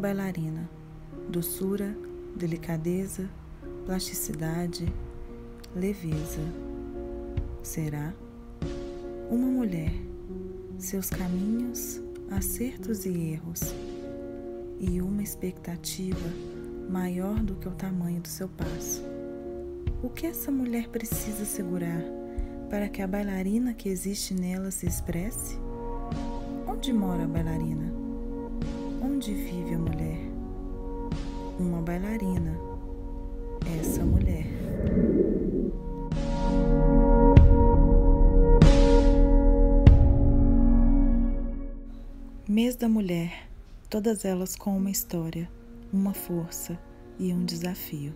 bailarina. Doçura, delicadeza, plasticidade, leveza. Será? Uma mulher, seus caminhos, acertos e erros, e uma expectativa maior do que o tamanho do seu passo. O que essa mulher precisa segurar para que a bailarina que existe nela se expresse? Onde mora a bailarina? Onde vive a mulher? Uma bailarina, essa mulher. Mês da Mulher, todas elas com uma história, uma força e um desafio.